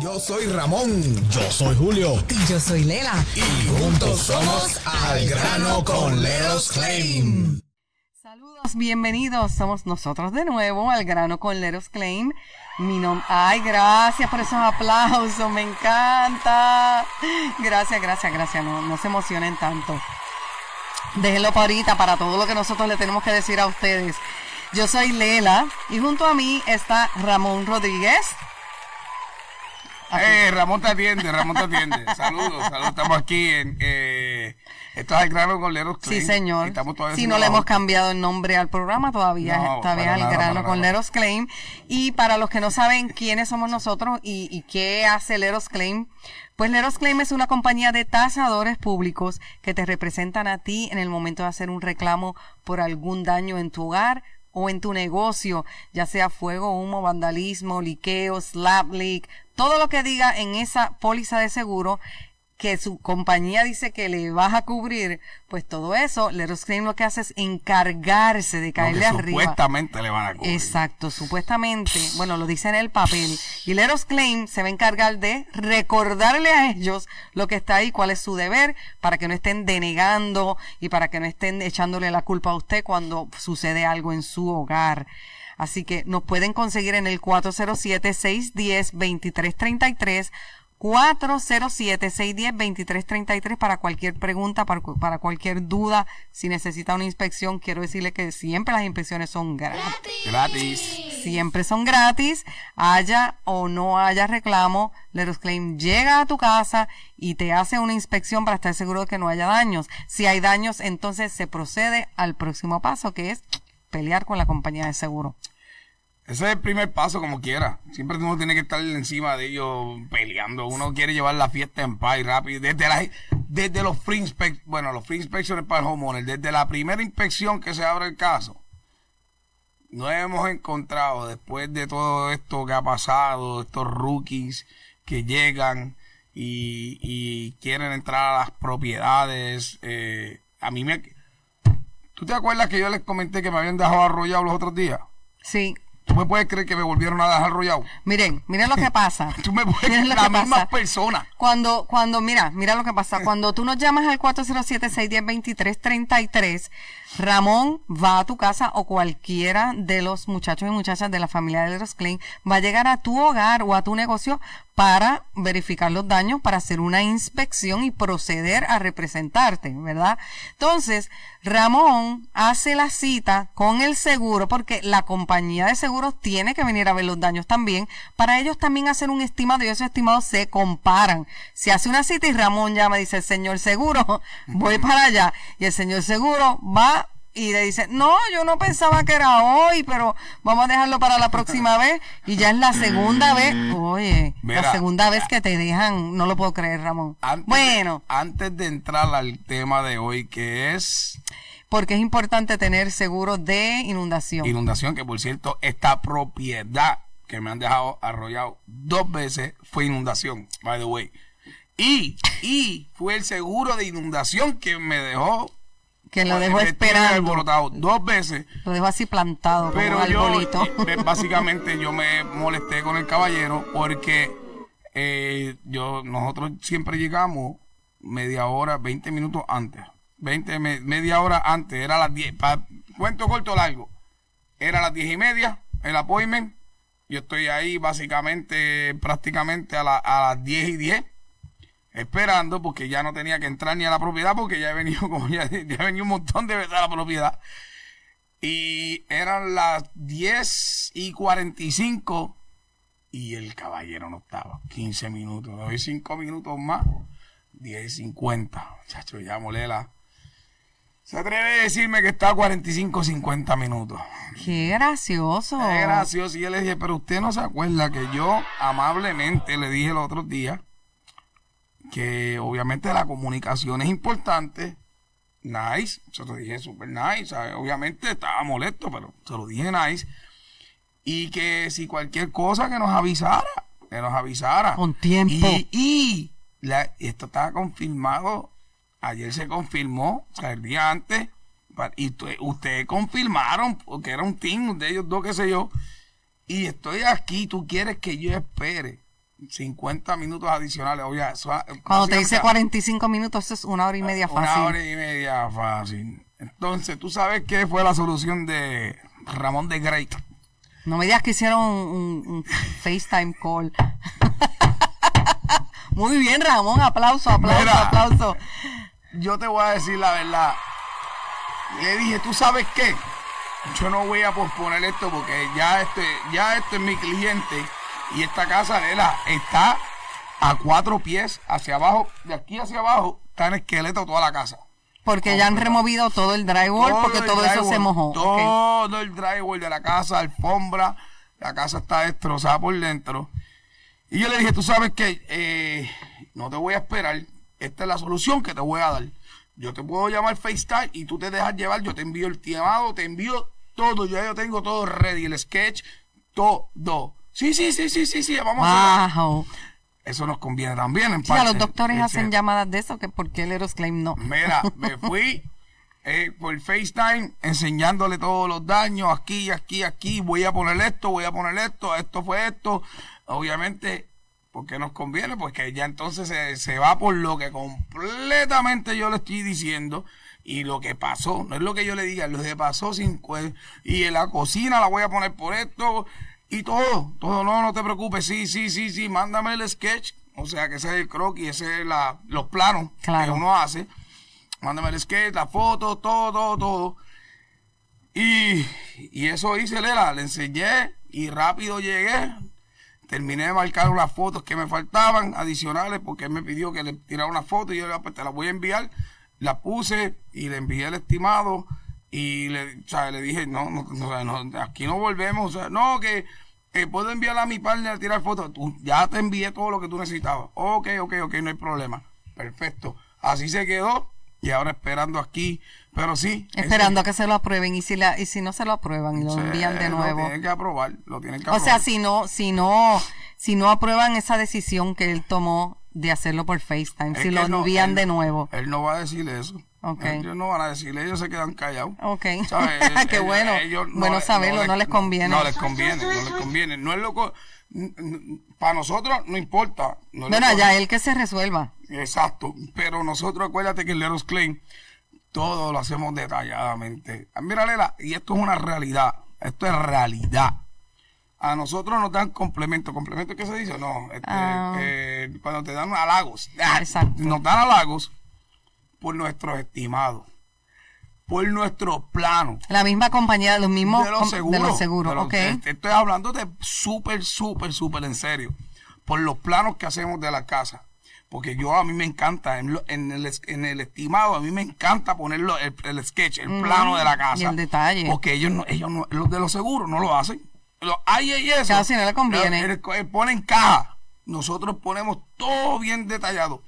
Yo soy Ramón. Yo soy Julio. Y yo soy Lela. Y juntos somos Al Grano con Leros Claim. Saludos, bienvenidos. Somos nosotros de nuevo al grano con Leros Claim. Mi nombre. Ay, gracias por esos aplausos, me encanta. Gracias, gracias, gracias. No, no se emocionen tanto. Déjenlo para ahorita, para todo lo que nosotros le tenemos que decir a ustedes. Yo soy Lela y junto a mí está Ramón Rodríguez. Eh, Ramón te atiende, Ramón te atiende. Saludos, saludos. Estamos aquí en. Eh, esto es el grano con Leros Sí, Claim. señor. Estamos todavía Si no le hemos cambiado el nombre al programa, todavía No, está bien para al nada, grano con nada. Leros Claim. Y para los que no saben quiénes somos nosotros y, y qué hace Leros Claim, pues Leros Claim es una compañía de tasadores públicos que te representan a ti en el momento de hacer un reclamo por algún daño en tu hogar o en tu negocio, ya sea fuego, humo, vandalismo, liqueo, slap leak, todo lo que diga en esa póliza de seguro que su compañía dice que le vas a cubrir, pues todo eso, Leros Claim lo que hace es encargarse de caerle arriba. supuestamente le van a cubrir. Exacto, supuestamente, bueno, lo dice en el papel. Y Leros Claim se va a encargar de recordarle a ellos lo que está ahí, cuál es su deber, para que no estén denegando y para que no estén echándole la culpa a usted cuando sucede algo en su hogar. Así que nos pueden conseguir en el 407-610-2333. 407-610-2333 para cualquier pregunta, para, para cualquier duda. Si necesita una inspección, quiero decirle que siempre las inspecciones son gratis Gratis. siempre son gratis, haya o no haya reclamo, Leros Claim llega a tu casa y te hace una inspección para estar seguro de que no haya daños. Si hay daños, entonces se procede al próximo paso, que es pelear con la compañía de seguro. Ese es el primer paso, como quiera. Siempre uno tiene que estar encima de ellos peleando. Uno quiere llevar la fiesta en paz y rápido. Desde, la- desde los free inspec- bueno, los free inspections para el homeowner, desde la primera inspección que se abre el caso, no hemos encontrado, después de todo esto que ha pasado, estos rookies que llegan y, y quieren entrar a las propiedades, eh, a mí me... ¿Tú te acuerdas que yo les comenté que me habían dejado arrollado los otros días? Sí. ¿Tú me puedes creer que me volvieron a dejar arrollado? Miren, miren lo que pasa. Tú me puedes Miren creer, la misma persona. Cuando, cuando, mira, mira lo que pasa. Cuando tú nos llamas al 407-610-2333, Ramón va a tu casa o cualquiera de los muchachos y muchachas de la familia de Leros Klein va a llegar a tu hogar o a tu negocio para verificar los daños, para hacer una inspección y proceder a representarte, ¿verdad? Entonces, Ramón hace la cita con el seguro porque la compañía de seguros tiene que venir a ver los daños también para ellos también hacer un estimado y esos estimados se comparan. Se hace una cita y Ramón llama y dice, señor seguro, voy para allá. Y el señor seguro va y le dice, no, yo no pensaba que era hoy, pero vamos a dejarlo para la próxima vez. Y ya es la segunda vez, oye, la segunda vez que te dejan, no lo puedo creer, Ramón. Antes Bueno, De, antes de entrar al tema de hoy, que es porque es importante tener seguro de inundación. inundación, que por cierto, esta propiedad que me han dejado arrollado dos veces fue inundación, by the way. Y, y fue el seguro de inundación que me dejó que lo dejó esperando. dos veces. Lo dejó así plantado Pero como yo, arbolito. básicamente, yo me molesté con el caballero porque eh, yo nosotros siempre llegamos media hora, 20 minutos antes. 20, me- media hora antes, era las 10. pa- cuento corto o largo. Era las 10 y media, el appointment. Yo estoy ahí básicamente, prácticamente a, la- a las 10 y 10 esperando porque ya no tenía que entrar ni a la propiedad porque ya he venido como ya, ya he venido un montón de veces a la propiedad. Y eran las 10 y 45 y el caballero no estaba. 15 minutos, le doy 5 minutos más 10 y 50 chacho ya molela. Se atreve a decirme que está a 45 50 minutos Qué gracioso. es gracioso. Y yo le dije, pero usted no se acuerda que yo amablemente le dije el otro día que obviamente la comunicación es importante. Nice. Se lo dije super nice. Obviamente estaba molesto, pero se lo dije nice. Y que si cualquier cosa que nos avisara, que nos avisara. Con tiempo. Y, y la- esto estaba confirmado. Ayer se confirmó, o sea, el día antes. Y ustedes confirmaron, porque era un team de ellos dos, qué sé yo. Y estoy aquí, tú quieres que yo espere 50 minutos adicionales. Oye, eso, Cuando te dice básicamente 45 minutos, eso es una hora y media fácil. Una hora y media fácil. Entonces, ¿tú sabes qué fue la solución de Ramón de Grey? No me digas que hicieron un, un FaceTime call. Muy bien, Ramón. Aplauso, aplauso, Mira. aplauso. Yo te voy a decir la verdad. Le dije, ¿tú sabes qué? Yo no voy a posponer esto porque ya este, ya este es mi cliente y esta casa, Lela, está a cuatro pies hacia abajo, de aquí hacia abajo, está en esqueleto toda la casa. Porque ya han removido todo el drywall porque el todo eso se mojó. Todo el drywall de la casa, alfombra, la casa está destrozada por dentro. Y yo le dije, tú sabes que no te voy a esperar, esta es la solución que te voy a dar. Yo te puedo llamar FaceTime y tú te dejas llevar, yo te envío el llamado, te envío todo, ya yo tengo todo ready, el sketch, todo. Sí, sí, sí, sí, sí, sí, vamos a hacer. Wow. Eso nos conviene también en Sí, a los parte. doctores hacen llamadas de eso, que por qué el Aerosclaim no. Mira, me fui eh, por FaceTime enseñándole todos los daños, aquí, aquí, aquí, voy a poner esto, voy a poner esto, esto fue esto. Obviamente, porque nos conviene, porque ya entonces se, se va por lo que completamente yo le estoy diciendo y lo que pasó, no es lo que yo le diga, lo que pasó sin y en la cocina la voy a poner por esto y todo, todo, no, no te preocupes, sí, sí, sí, sí, mándame el sketch, o sea que ese es el croquis, ese es la, los planos Claro. que uno hace, mándame el sketch, la foto, todo, todo, todo. Y, y eso hice, Lela, le enseñé y rápido llegué. Terminé de marcar unas fotos que me faltaban adicionales porque él me pidió que le tirara una foto y yo le dije, pues te la voy a enviar. La puse y le envié el estimado y le, o sea, le dije, no, no, no, aquí no volvemos. O sea, no, que eh, puedo enviarle a mi partner a tirar fotos. Tú, ya te envié todo lo que tú necesitabas. Ok, ok, ok, no hay problema. Perfecto. Así se quedó y ahora esperando aquí. Pero sí. ese- Esperando a que se lo aprueben y si la y si no se lo aprueban y lo envían de Lo nuevo. tienen que aprobar, lo tienen que O sea, aprobar. si no si no si no aprueban esa decisión que él tomó de hacerlo por FaceTime, Es si lo no, envían él- de nuevo. Él no va a decir eso. Ok. Ellos no van a decirle, ellos se quedan callados. Ok. ¿Sabes? Qué bueno. ellos no Bueno les- saberlo, no les conviene. No les conviene, no les conviene. No es loco. Para nosotros no importa. No Bueno, ya él que se resuelva. Exacto. Pero nosotros, acuérdate que el Leros Claim, todo lo hacemos detalladamente. Mira, Lela, y esto es una realidad. Esto es realidad. A nosotros nos dan complemento. ¿Complemento qué se dice? No, este, Ah. eh, cuando te dan halagos. Ah, Exacto. Nos dan halagos por nuestros estimados, por nuestro plano. La misma compañía los mismos de los seguros. de los seguros, de los- ok. te- te estoy hablando de súper, súper, súper en serio. Por los planos que hacemos de la casa. Porque yo a mí me encanta, en, lo- en el, es- en el estimado, a mí me encanta ponerlo, el, el sketch, el plano de la casa. y el detalle. Porque ellos no, ellos no, los de los seguros no lo hacen. Los hay y eso. Casi no le conviene. El- ponen caja. Nosotros ponemos todo bien detallado.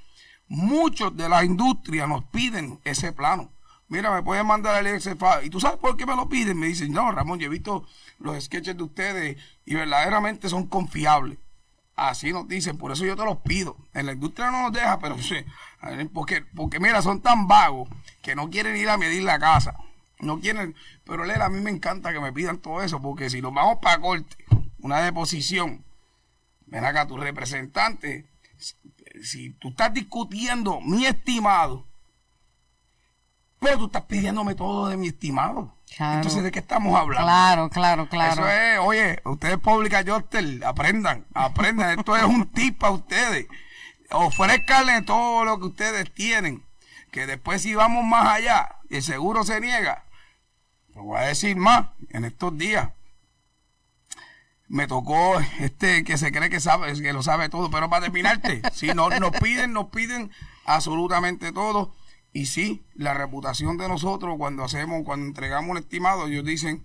Muchos de la industria nos piden ese plano. Mira, me pueden mandar el XFA. ¿Y tú sabes por qué me lo piden? Me dicen, no, Ramón, yo he visto los sketches de ustedes y verdaderamente son confiables. Así nos dicen, por eso yo te los pido. En la industria no nos deja, pero sí. Porque, porque mira, son tan vagos que no quieren ir a medir la casa. No quieren, pero Lela, a mí me encanta que me pidan todo eso, porque si nos vamos para corte, una deposición, ven acá tu representante, si, tú estás discutiendo mi estimado, pero tú estás pidiéndome todo de mi estimado. Claro. Entonces, ¿de qué estamos hablando? Claro, claro, claro. Eso es, oye, ustedes Pública Yostel, aprendan, aprendan. Esto es un tip para ustedes. Ofrezcanle todo lo que ustedes tienen. Que después si vamos más allá y el seguro se niega, lo voy a decir más en estos días. Me tocó este que se cree que sabe, que lo sabe todo, pero para terminarte, si no, nos piden, nos piden absolutamente todo. Y sí, la reputación de nosotros cuando hacemos, cuando entregamos un estimado, ellos dicen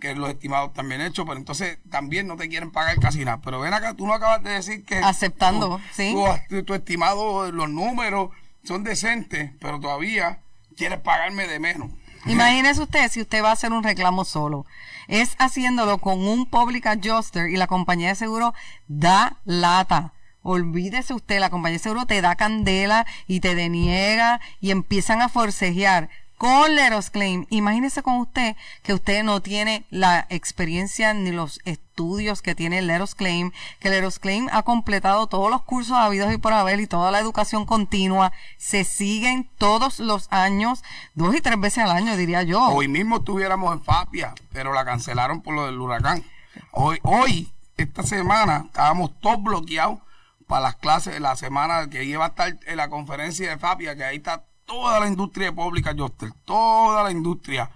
que los estimados bien hechos, pero entonces también no te quieren pagar casi nada. Pero ven acá, tú no acabas de decir que... Aceptando, tu- sí. Tu, tu estimado, los números son decentes, pero todavía quieres pagarme de menos. Imagínese usted si usted va a hacer un reclamo solo. Es haciéndolo con un public adjuster y la compañía de seguro da lata. Olvídese usted, la compañía de seguro te da candela y te deniega y empiezan a forcejear. Con Leros Claim. Imagínese con usted que usted no tiene la experiencia ni los estudios que tiene Leros Claim, que Leros Claim ha completado todos los cursos habidos y por haber y toda la educación continua. Se siguen todos los años, dos y tres veces al año, diría yo. Hoy mismo estuviéramos en Fapia, pero la cancelaron por lo del huracán. Hoy, hoy, esta semana, estábamos todos bloqueados para las clases, la semana que iba a estar en la conferencia de Fapia, que ahí está toda la industria pública, Joster, toda la industria.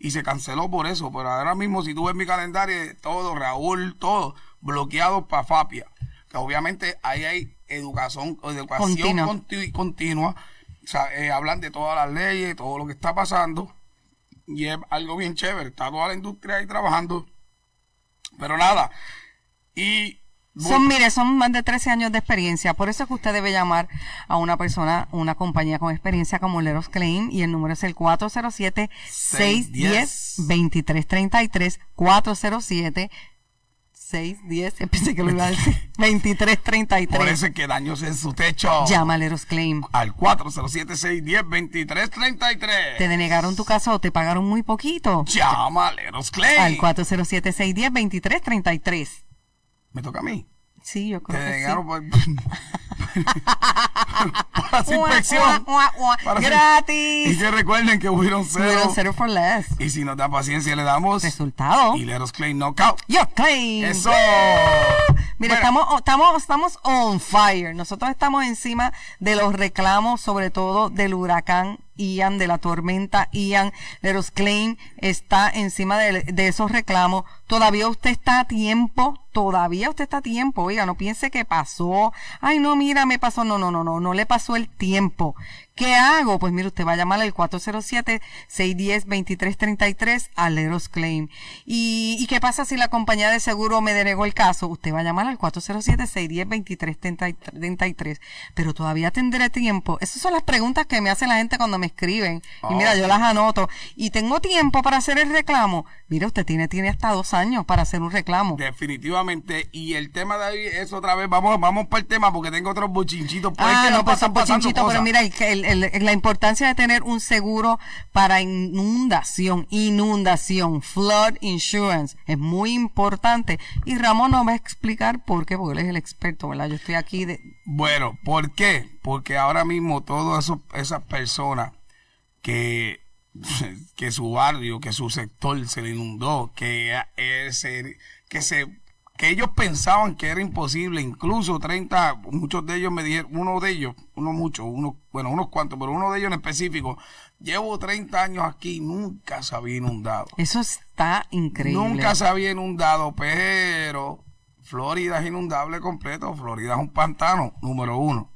Y se canceló por eso. Pero ahora mismo, si tú ves mi calendario, todo, Raúl, todo, bloqueado para Fapia. Que obviamente ahí hay educación, educación continua. continua. O sea, eh, hablan de todas las leyes, todo lo que está pasando. Y es algo bien chévere. Está toda la industria ahí trabajando. Pero nada. Y son, mire, son más de 13 años de experiencia. Por eso es que usted debe llamar a una persona, una compañía con experiencia como Leros Claim y el número es el 407-610-2333. 407 610, pensé que lo iba a decir, 2333. Por eso es que daños en su techo. Llama a Leros Claim. Al 407-610-2333. ¿Te denegaron tu casa o te pagaron muy poquito? Llama a Leros Claim. Al 407-610-2333. Me toca a mí. Sí, yo creo que sí. Por, para su inspección. Gratis. y que recuerden que hubieron cero. Hubieron cero for less. Y si nos da paciencia, le damos. Resultado. Y let us claim knockout. Yo claim. Eso. Mira, estamos, estamos, estamos on fire. Nosotros estamos encima de los reclamos, sobre todo del huracán Ian, de la tormenta Ian. Leros Claim está encima de, de, esos reclamos. Todavía usted está a tiempo, todavía usted está a tiempo. Oiga, no piense que pasó. Ay, no, mira, me pasó. No, no, no, no, no le pasó el tiempo. ¿Qué hago? Pues mire, usted va a llamar al 407-610-2333 a Leros Claim. ¿Y, ¿Y qué pasa si la compañía de seguro me denegó el caso? Usted va a llamar al 407-610-2333. Pero todavía tendré tiempo. Esas son las preguntas que me hace la gente cuando me escriben. Y mira, yo las anoto. ¿Y tengo tiempo para hacer el reclamo? Mire, usted tiene, tiene hasta dos años para hacer un reclamo. Definitivamente. Y el tema de ahí es otra vez, vamos, vamos para el tema porque tengo otros bochinchitos. ah, no, pues bochinchitos, pero mira, el, el la importancia de tener un seguro para inundación, inundación, flood insurance, es muy importante. Y Ramón nos va a explicar por qué, porque él es el experto, ¿verdad? Yo estoy aquí de... Bueno, ¿por qué? Porque ahora mismo todas esas personas que, que su barrio, que su sector se le inundó, que, ese, que se que ellos pensaban que era imposible, incluso 30, muchos de ellos me dijeron, uno de ellos, uno mucho, uno, bueno, unos cuantos, pero uno de ellos en específico, llevo 30 años aquí, nunca se había inundado. Eso está increíble. Nunca se había inundado, pero Florida es inundable completo, Florida es un pantano, número uno,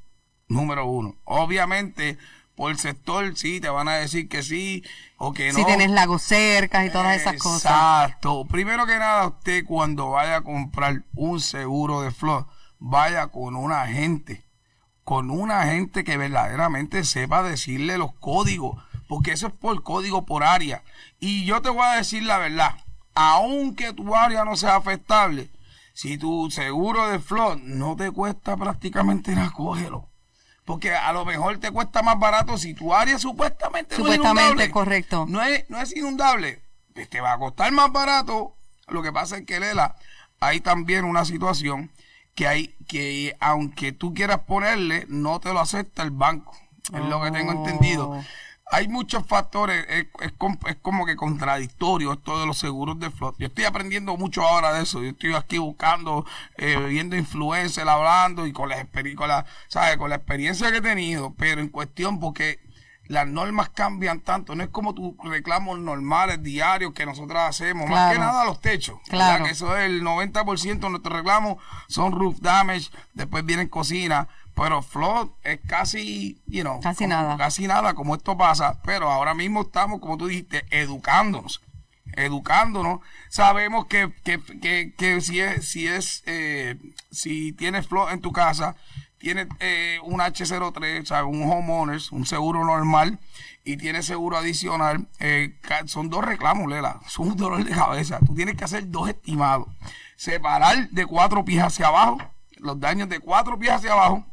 número uno. Obviamente, por el sector sí, te van a decir que sí o que no. Si tienes lagos cerca y todas esas cosas. Exacto. Primero que nada, usted cuando vaya a comprar un seguro de flor, vaya con un agente, con un agente que verdaderamente sepa decirle los códigos, porque eso es por código por área. Y yo te voy a decir la verdad, aunque tu área no sea afectable, si tu seguro de flor no te cuesta prácticamente nada, cógelo porque a lo mejor te cuesta más barato si tu área supuestamente, supuestamente no es inundable. correcto. No es, no es inundable. Pues te va a costar más barato. Lo que pasa es que, Lela, hay también una situación que hay que, aunque tú quieras ponerle, no te lo acepta el banco. Es lo que tengo entendido. Hay muchos factores, es, como que contradictorio esto de los seguros de flot. Yo estoy aprendiendo mucho ahora de eso. Yo estoy aquí buscando, eh, viendo influencers hablando y con la, con, la, con la experiencia que he tenido, pero en cuestión porque las normas cambian tanto. No es como tus reclamos normales, diarios que nosotros hacemos. Más que nada los techos. Claro. Que eso es el 90% de nuestros reclamos son roof damage, después vienen cocina pero flood es casi, you know, casi nada. Casi nada como esto pasa, pero ahora mismo estamos, como tú dijiste, educándonos. Educándonos. Sabemos que, que, que, que si es, si es, eh, si tienes flood en tu casa, tienes eh, un H03, ¿sabes? un homeowners, un seguro normal, y tienes seguro adicional, eh, son dos reclamos, Lela, son un dolor de cabeza. Tú tienes que hacer dos estimados. Separar de cuatro pies hacia abajo, los daños de cuatro pies hacia abajo,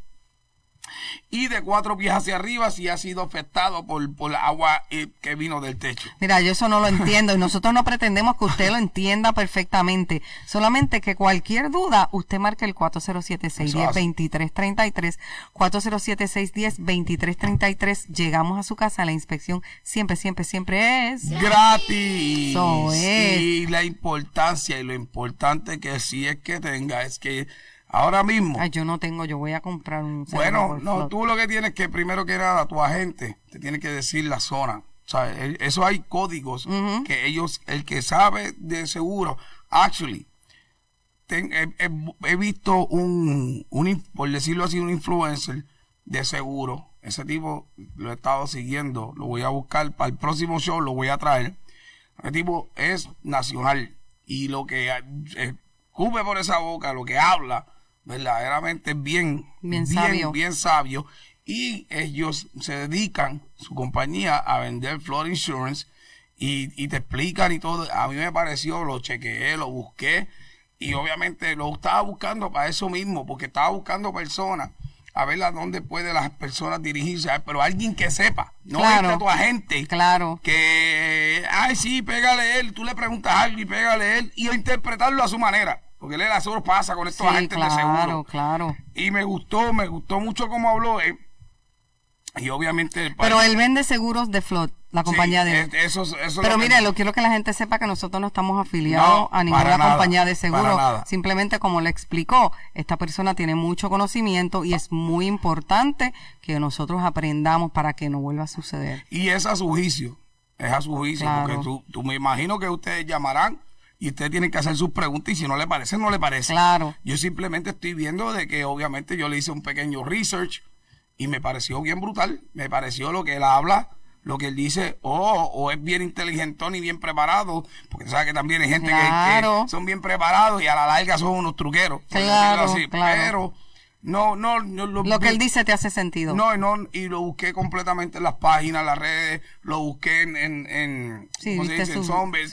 y de cuatro pies hacia arriba si ha sido afectado por, por agua eh, que vino del techo. Mira, yo eso no lo entiendo y nosotros no pretendemos que usted lo entienda perfectamente. Solamente que cualquier duda, usted marque el 407-610-2333. 407-610-2333. Llegamos a su casa. La inspección siempre, siempre, siempre es gratis. Eso es. Y la importancia y lo importante que sí es que tenga es que ahora mismo. Ay, yo no tengo, yo voy a comprar un. Bueno, no, tú lo que tienes que primero que nada, tu agente te tiene que decir la zona. O sea, el- eso hay códigos que ellos, el que sabe de seguro, actually, ten- he, he- he visto un, un, por decirlo así, un influencer de seguro. Ese tipo lo he estado siguiendo, lo voy a buscar para el próximo show, lo voy a traer. Ese tipo es nacional y lo que eh, cubre por esa boca, lo que habla, verdaderamente bien, Bien sabio. bien sabio. Y ellos se dedican, su compañía, a vender flood insurance y, y te explican y todo. A mí me pareció, lo chequeé, lo busqué y obviamente lo estaba buscando para eso mismo, porque estaba buscando personas a ver a dónde pueden las personas dirigirse, pero alguien que sepa, no Claro. este tu agente Claro. que, ay, sí, pégale él, tú le preguntas algo y pégale él, y a interpretarlo a su manera, porque él solo pasa con estos Sí, agentes de claro, seguro. claro. Y me gustó, me gustó mucho cómo habló, eh, y obviamente... pues, Pero él vende seguros de Flood, la sí, compañía de él. eso, eso es Pero lo que- mire, lo quiero que la gente sepa que nosotros no estamos afiliados No, a ninguna nada, compañía de seguro. Simplemente como le explicó, esta persona tiene mucho conocimiento y es muy importante que nosotros aprendamos para que no vuelva a suceder. Y es a su juicio, es a su juicio, Claro. porque tú, tú me imagino que ustedes llamarán y ustedes tienen que hacer sus preguntas y si no le parece, no le parece. Claro. Yo simplemente estoy viendo de que obviamente yo le hice un pequeño research y me pareció bien brutal. Me pareció lo que él habla, lo que él dice, oh, o es bien inteligentón y bien preparado, porque tú sabes que también hay gente que- Claro. que, son bien preparados y a la larga son unos truqueros. Claro, claro. Pero no, no, no Lo que él dice te hace sentido. no, no, y lo busqué completamente en las páginas, las redes, lo busqué en, en, en Sí, ¿cómo se dice? Su- Zombies,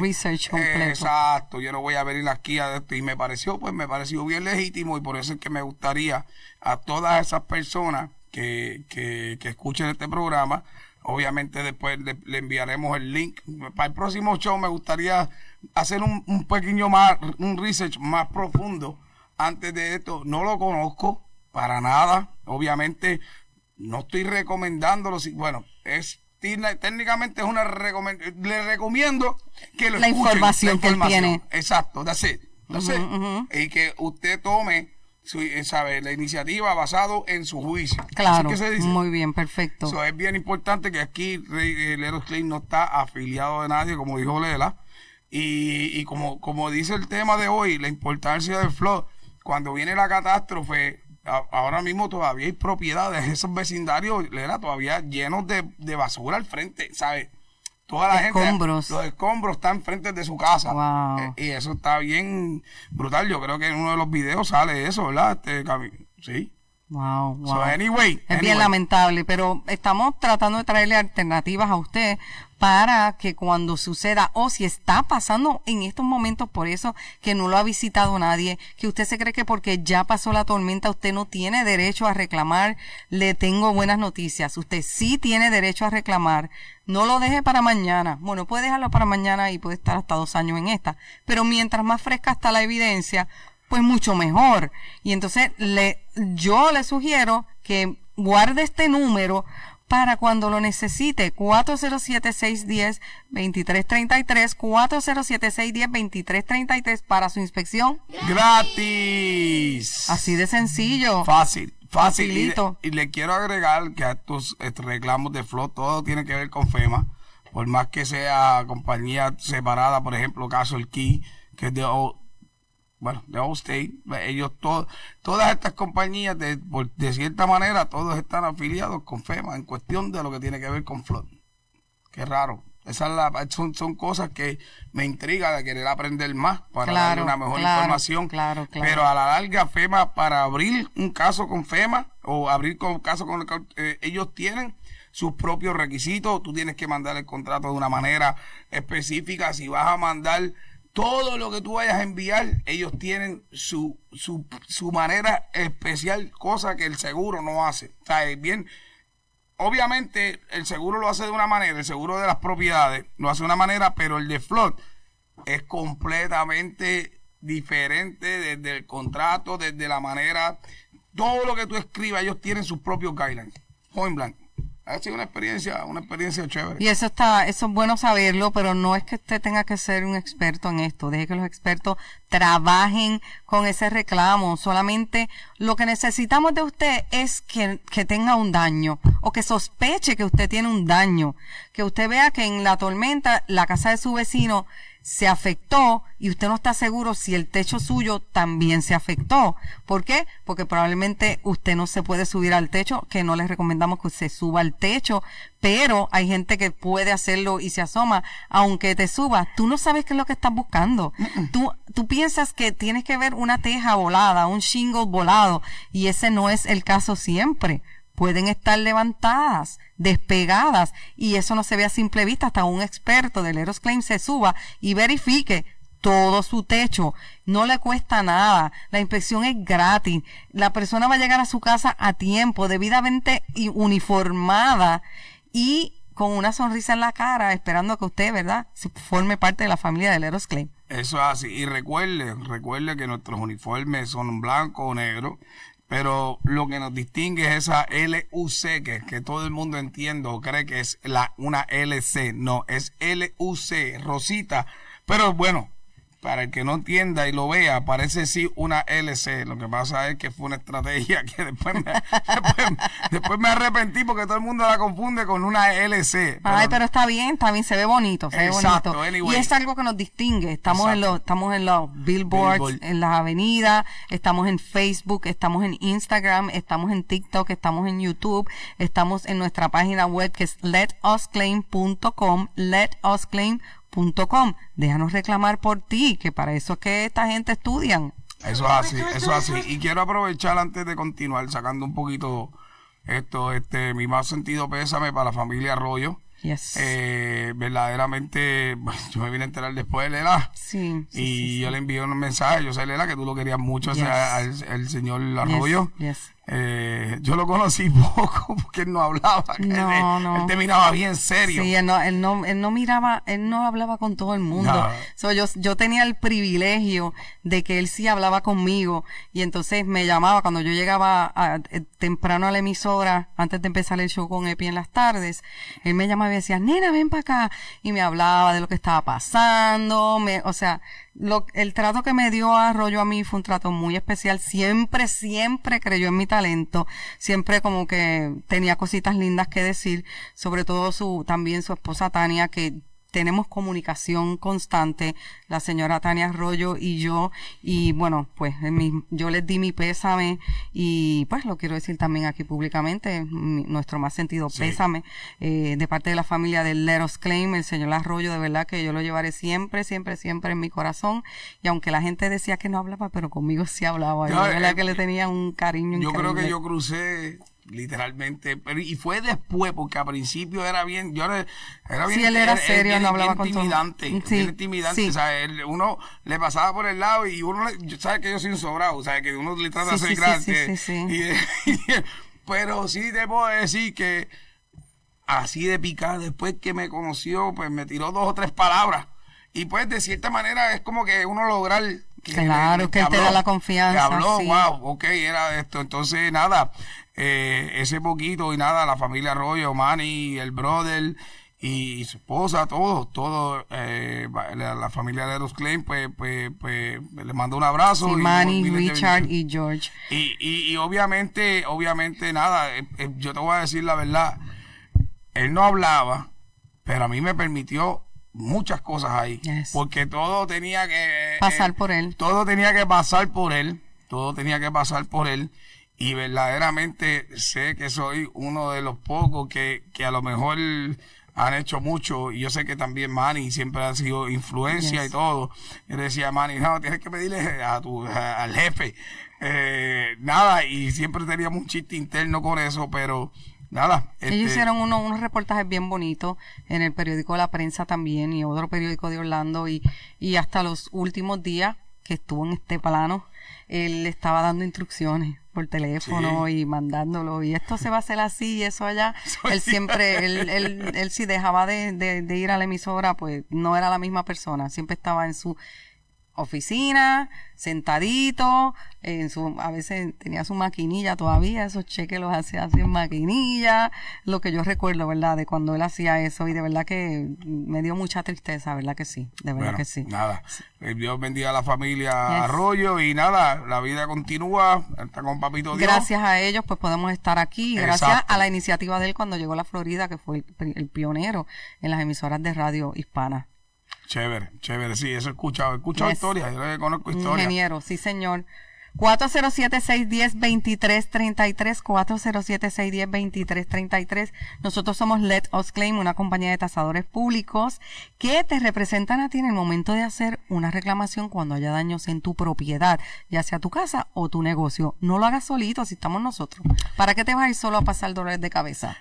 research completo. exacto, yo no voy a venir aquí a esto y me pareció, pues me pareció bien legítimo y por eso es que me gustaría a todas esas personas que, que, que escuchen este programa, obviamente después le, le enviaremos el link. Para el próximo show me gustaría hacer un, un pequeño más, un research más profundo antes de esto. No lo conozco para nada. Obviamente no estoy recomendándolo. Bueno, es técnicamente es una. Le recomiendo que lo La escuchen, información que él tiene. Exacto, that's it. That's it. Y que usted tome su, eh, sabe, la iniciativa basado en su juicio. Claro, que se dice. muy bien, perfecto. So, es bien importante que aquí eh, Leros Clay no está afiliado de nadie, como dijo Lela. Y, y como, como dice el tema de hoy, la importancia del flood, cuando viene la catástrofe, a- ahora mismo todavía hay propiedades, esos vecindarios, Lela, todavía llenos de, de basura al frente, ¿sabes? Toda la Escombros. gente, los escombros están frente de su casa. Wow. Eh, y eso está bien brutal. Yo creo que en uno de los videos sale eso, ¿verdad? Este, sí. Wow, wow. So, anyway, Es bien lamentable, pero estamos tratando de traerle alternativas a usted para que cuando suceda o si está pasando en estos momentos por eso que no lo ha visitado nadie, que usted se cree que porque ya pasó la tormenta usted no tiene derecho a reclamar, le tengo buenas noticias. Usted sí tiene derecho a reclamar. No lo deje para mañana. Bueno, puede dejarlo para mañana y puede estar hasta dos años en esta. Pero mientras más fresca está la evidencia, pues mucho mejor. Y entonces le, yo le sugiero que guarde este número para cuando lo necesite. 407-610-2333, 407-610-2333 para su inspección. Gratis. Así de sencillo. Fácil, fácil. Y, Facilito. y le quiero agregar que a estos, estos reclamos de flow todo tiene que ver con FEMA. Por más que sea compañía separada, por ejemplo, caso el Key, que es de, bueno, de Allstate, ellos todos, todas estas compañías, de, de cierta manera, todos están afiliados con FEMA en cuestión de lo que tiene que ver con flood. Qué raro. Esas son, son cosas que me intriga de querer aprender más para darle Claro, una mejor claro, información. claro, claro. Pero a la larga, FEMA, para abrir un caso con FEMA o abrir con caso con eh, ellos tienen sus propios requisitos. Tú tienes que mandar el contrato de una manera específica. Si vas a mandar todo lo que tú vayas a enviar, ellos tienen su, su, manera especial, cosa que el seguro no hace. O bien, obviamente el seguro lo hace de una manera, el seguro de las propiedades lo hace de una manera, pero el de flood es completamente diferente desde el contrato, desde la manera, todo lo que tú escribas, ellos tienen sus propios guidelines. Point blank. Ha sido una experiencia, una experiencia chévere. Y eso está, eso es bueno saberlo, pero no es que usted tenga que ser un experto en esto. Deje que los expertos trabajen con ese reclamo. Solamente lo que necesitamos de usted es que, que tenga un daño o que sospeche que usted tiene un daño. Que usted vea que en la tormenta la casa de su vecino se afectó y usted no está seguro si el techo suyo también se afectó. ¿Por qué? Porque probablemente usted no se puede subir al techo, que no les recomendamos que se suba al techo, pero hay gente que puede hacerlo y se asoma, aunque te suba, tú no sabes qué es lo que estás buscando. Tú, tú piensas que tienes que ver una teja volada, un shingle volado, y ese no es el caso siempre pueden estar levantadas, despegadas, y eso no se ve a simple vista hasta un experto del Eros Claim se suba y verifique todo su techo. No le cuesta nada. La inspección es gratis. La persona va a llegar a su casa a tiempo, debidamente uniformada y con una sonrisa en la cara, esperando que usted, ¿verdad?, forme parte de la familia del Eros Claim. Eso es así. Y recuerde, recuerde que nuestros uniformes son blanco o negro pero lo que nos distingue es esa LUC, que, que todo el mundo entiende o cree que es la, una LC. No, es LUC, Rosita. Pero bueno, para el que no entienda y lo vea, parece sí una LC. Lo que pasa es que fue una estrategia que después me, después, me arrepentí porque todo el mundo la confunde con una LC. Ay, pero está bien, está bien, se ve bonito, se ve bonito. Y es algo que nos distingue. Estamos en los, estamos en los billboards, en las avenidas, estamos en Facebook, estamos en Instagram, estamos en TikTok, estamos en YouTube, estamos en nuestra página web que es letusclaim.com, letusclaim.com Com. Déjanos reclamar por ti, que para eso es que esta gente estudian. Eso es así, eso es así. Y quiero aprovechar antes de continuar sacando un poquito esto, este, mi más sentido pésame para la familia Arroyo. Eh, verdaderamente, yo me vine a enterar después de Lela. Sí, y yo le envié un mensaje. Yo sé, Lela, que tú lo querías mucho, al, señor Arroyo. Eh, yo lo conocí poco porque él no hablaba. No, él, no. él te miraba bien serio. Sí, él no, él no, él no miraba, él no hablaba con todo el mundo. yo, yo tenía el privilegio de que él sí hablaba conmigo y entonces me llamaba cuando yo llegaba eh, temprano a la emisora antes de empezar el show con Epi en las tardes. Él me llamaba y decía, nena, ven para acá. Y me hablaba de lo que estaba pasando. Me, o sea, lo, el trato que me dio Arroyo a mí fue un trato muy especial. Siempre, siempre creyó en mi talento. Siempre como que tenía cositas lindas que decir. Sobre todo su, también su esposa Tania, que tenemos comunicación constante, la señora Tania Arroyo y yo, y bueno, pues yo les di mi pésame y pues lo quiero decir también aquí públicamente, nuestro más sentido pésame eh, de parte de la familia del Leros Claim, el señor Arroyo, de verdad que yo lo llevaré siempre, siempre, siempre en mi corazón, y aunque la gente decía que no hablaba, pero conmigo sí hablaba, yo, de verdad eh, que le tenía un cariño. Yo creo que yo crucé literalmente pero y fue después porque al principio era bien yo era, era bien sí, él era serio no hablaba intimidante con todo. intimidante o sea, uno le pasaba por el lado y uno sabe que yo soy un sobrado o sea que uno le trata de hacer grande pero sí debo decir que así de picar después que me conoció pues me tiró dos o tres palabras y pues de cierta manera es como que uno lograr claro que, él te da la confianza que habló wow ok era esto entonces nada eh, ese poquito y nada, la familia Arroyo, Manny, el brother y su esposa, todos, todos, eh, la, familia de los Klein, pues, pues, pues, le mando un abrazo. Sí, Manny, Richard y George. Y, y, obviamente, obviamente, nada, eh, yo te voy a decir la verdad, él no hablaba, pero a mí me permitió muchas cosas ahí, porque todo tenía que... Pasar por él. Todo tenía que pasar por él, todo tenía que pasar por él y verdaderamente sé que soy uno de los pocos que, que a lo mejor han hecho mucho y yo sé que también Manny siempre ha sido influencia y todo. Yo decía Manny, no, tienes que pedirle a tu, al jefe. Eh, nada, y siempre teníamos un chiste interno con eso, pero nada. Ellos este, hicieron uno- unos reportajes bien bonitos en el periódico La Prensa también y otro periódico de Orlando y, y hasta los últimos días que estuvo en este plano, él estaba dando instrucciones por teléfono y mandándolo y esto se va a hacer así y eso allá. él siempre, él, él, él si dejaba de, de- de ir a la emisora, pues no era la misma persona, siempre estaba en su oficina, sentadito, en su, a veces tenía su maquinilla todavía, esos cheques los hacía así en maquinilla, lo que yo recuerdo, ¿verdad? De cuando él hacía eso y de verdad que me dio mucha tristeza, ¿verdad que sí? De verdad Bueno, que sí. Nada. Eh, Dios bendiga a la familia Yes. Arroyo y nada, la vida continúa. Está con Papito Dios. Gracias a ellos, pues podemos estar aquí. Gracias Exacto. a la iniciativa de él cuando llegó a la Florida, que fue el, el pionero en las emisoras de radio hispana. Chévere, chévere. Sí, eso he escuchado. He escuchado Yes. historias. Yo le conozco historias. Ingeniero, sí, señor. 407-610-2333, 407-610-2333. Nosotros somos Let Us Claim, una compañía de tasadores públicos que te representan a ti en el momento de hacer una reclamación cuando haya daños en tu propiedad, ya sea tu casa o tu negocio. No lo hagas solito si estamos nosotros. ¿Para qué te vas a ir solo a pasar dolores de cabeza?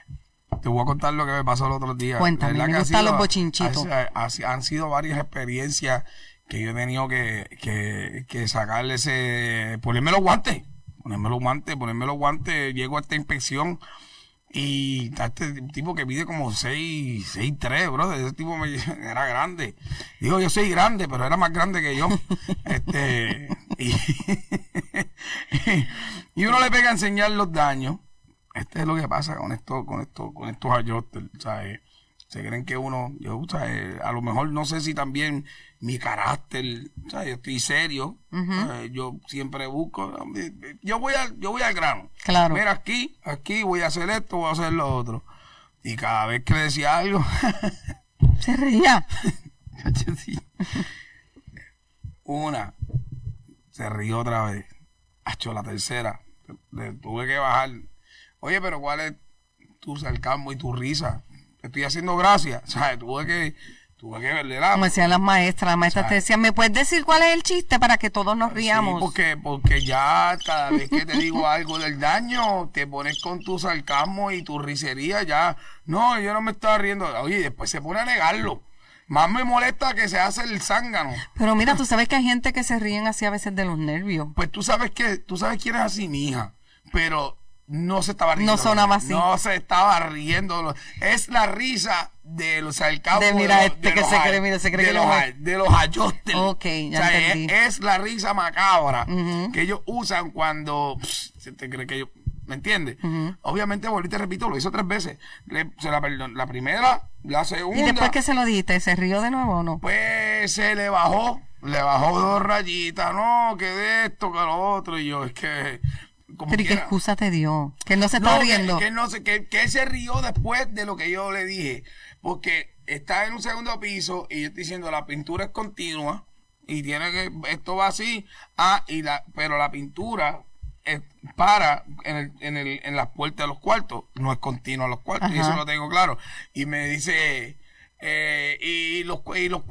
Te voy a contar lo que me pasó el otro día. Cuéntame, ¿Verdad me gustan sido- los bochinchitos. ha- ha- han sido varias experiencias que yo he tenido que, que, que sacarle ese. ponerme los guantes. Ponerme los guantes, ponerme los guantes. Llego a esta inspección y este tipo que mide como 6, 6, 3, bro. Ese tipo me- era grande. Digo, yo soy grande, pero era más grande que yo. este. Y, y uno le pega a enseñar los daños. Este es lo que pasa con esto, con esto, con estos ajustes, ¿sabes? Se creen que uno, yo, ¿sabes? A lo mejor no sé si también mi carácter, ¿sabes? Yo estoy serio, yo siempre busco, yo voy al, yo voy al grano. Claro. Mira aquí, aquí voy a hacer esto, voy a hacer lo otro. Y cada vez que le decía algo, Se reía. Una, se rió otra vez. Hacho, la tercera, le tuve que bajar. Oye, pero ¿cuál es tu sarcasmo y tu risa? Te estoy haciendo gracia. ¿Sabes? Tuve que, tuve que verle la. Como decían las maestras, las maestras te decían, ¿me puedes decir cuál es el chiste para que todos nos Sí, riamos? porque, porque ya cada vez que te digo algo del daño, te pones con tu sarcasmo y tu risería, ya, no, yo no me estaba riendo. Oye, después se pone a negarlo. Más me molesta que se hace el zángano. Pero mira, tú sabes que hay gente que se ríen así a veces de los nervios. Pues tú sabes que, tú sabes quién es así, mi hija, pero no se estaba riendo. No sonaba así. No se estaba riendo. Es la risa de los sarcasmos. De mira los- este que los se cree, mira, se cree de que los, de los ayostes. Ok, ya O sea, es- entendí. Es, la risa macabra que ellos usan cuando se te cree que yo. ¿Me entiendes? Obviamente, volví te repito, lo hizo tres veces. Le- se la, la primera, la segunda. ¿Y después que se lo dijiste? ¿Se rió de nuevo o no? Pues se le bajó, le bajó dos rayitas, no, que de esto, que lo otro, y yo, es que. Como Pero ¿y qué quiera. excusa te dio? Que él no se está que- riendo. Que, no sé, que, que se rió después de lo que yo le dije. Porque está en un segundo piso y yo estoy diciendo la pintura es continua y tiene que, esto va así, ah, y la, pero la pintura es para en, el, en, el, en las puertas de los cuartos, no es continua los cuartos, y eso lo tengo claro. Y me dice, eh, y los y los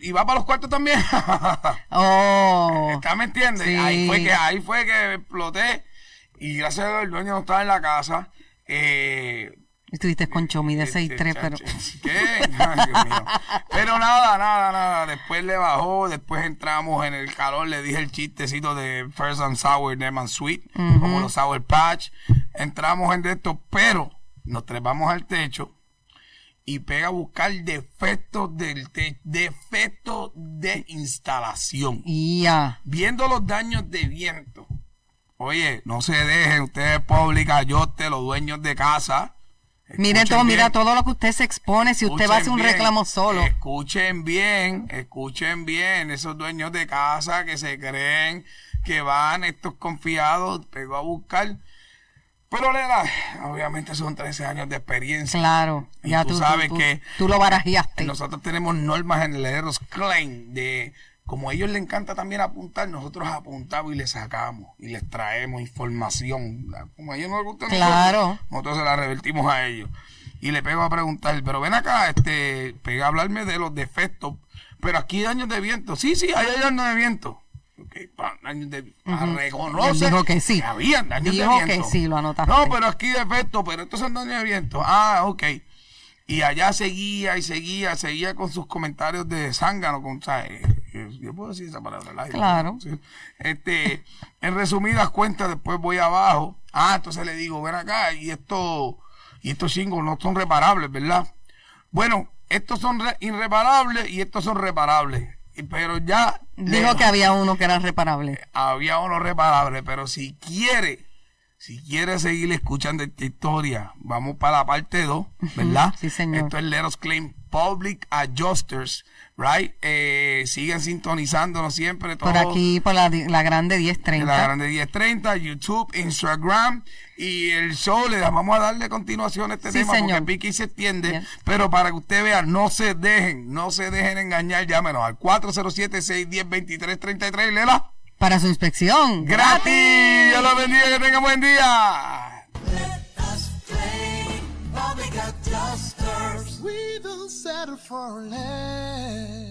y va para los cuartos también. Oh. ¿Está me entiendes? Sí. Ahí fue que ahí fue que exploté y gracias a Dios el dueño no estaba en la casa. Eh, Estuviste con Chomi de este, 6'3", pero... chacho, ¿Qué? Ay, Dios mío. Pero nada, nada, nada. Después le bajó, después entramos en el calor, le dije el chistecito de First and Sour, Neman Sweet, como los Sour Patch. Entramos en esto, pero nos trepamos al techo y pega a buscar defectos del te- defectos de instalación Ya. viendo los daños de viento. Oye, no se dejen ustedes pública, yo te los dueños de casa. Mire todo, mira todo lo que usted se expone si usted va a hacer un bien, reclamo solo. Escuchen bien, escuchen bien, esos dueños de casa que se creen que van estos confiados, pegó a buscar. Pero le da, obviamente son 13 años de experiencia. Claro. Y Ya tú tú, sabes tú- que- tú lo barajeaste. Nosotros tenemos normas en el Eros Claim de como a ellos les encanta también apuntar, nosotros apuntamos y les sacamos y les traemos información. Como a ellos no les gusta, Claro. nosotros, nosotros se la revertimos a ellos. Y le pego a preguntar, pero ven acá, este, pega a hablarme de los defectos. Pero aquí hay daños de viento. Sí, sí, ahí hay daños de viento. Ok, pan. daños de reconoce Él dijo que sí. habían daños Dijo de que viento. sí, lo anotaste. No, pero aquí defecto, pero estos son daños de viento. Ah, ok. Y allá seguía y seguía, seguía con sus comentarios de zángano, con, ¿sabes? Yo puedo decir esa palabra al aire, Claro. ¿sí? Este, en resumidas cuentas, después voy abajo. Ah, entonces le digo, ven acá, y esto, y estos chingos no son reparables, ¿verdad? Bueno, estos son re- irreparables y estos son reparables. Y- Pero ya Dijo le- que había uno que era reparable. había uno reparable, pero si quiere, si quiere seguir escuchando esta historia, vamos para la parte 2, ¿verdad? Sí, señor. Esto es Let Us Claim Public Adjusters, right? Eh, sigan sintonizándonos siempre. Por todo aquí, por la, la grande en 1030. la grande 1030, YouTube, Instagram y el show. Le vamos a darle continuación a este Sí, tema señor. porque pique y se extiende. Bien. Pero para que usted vea, no se dejen, no se dejen engañar. Llámenos al 407-610-2333. Lela. Para su inspección. ¡Gratis! Dios los bendiga, que tengan buen día. We don't settle for less.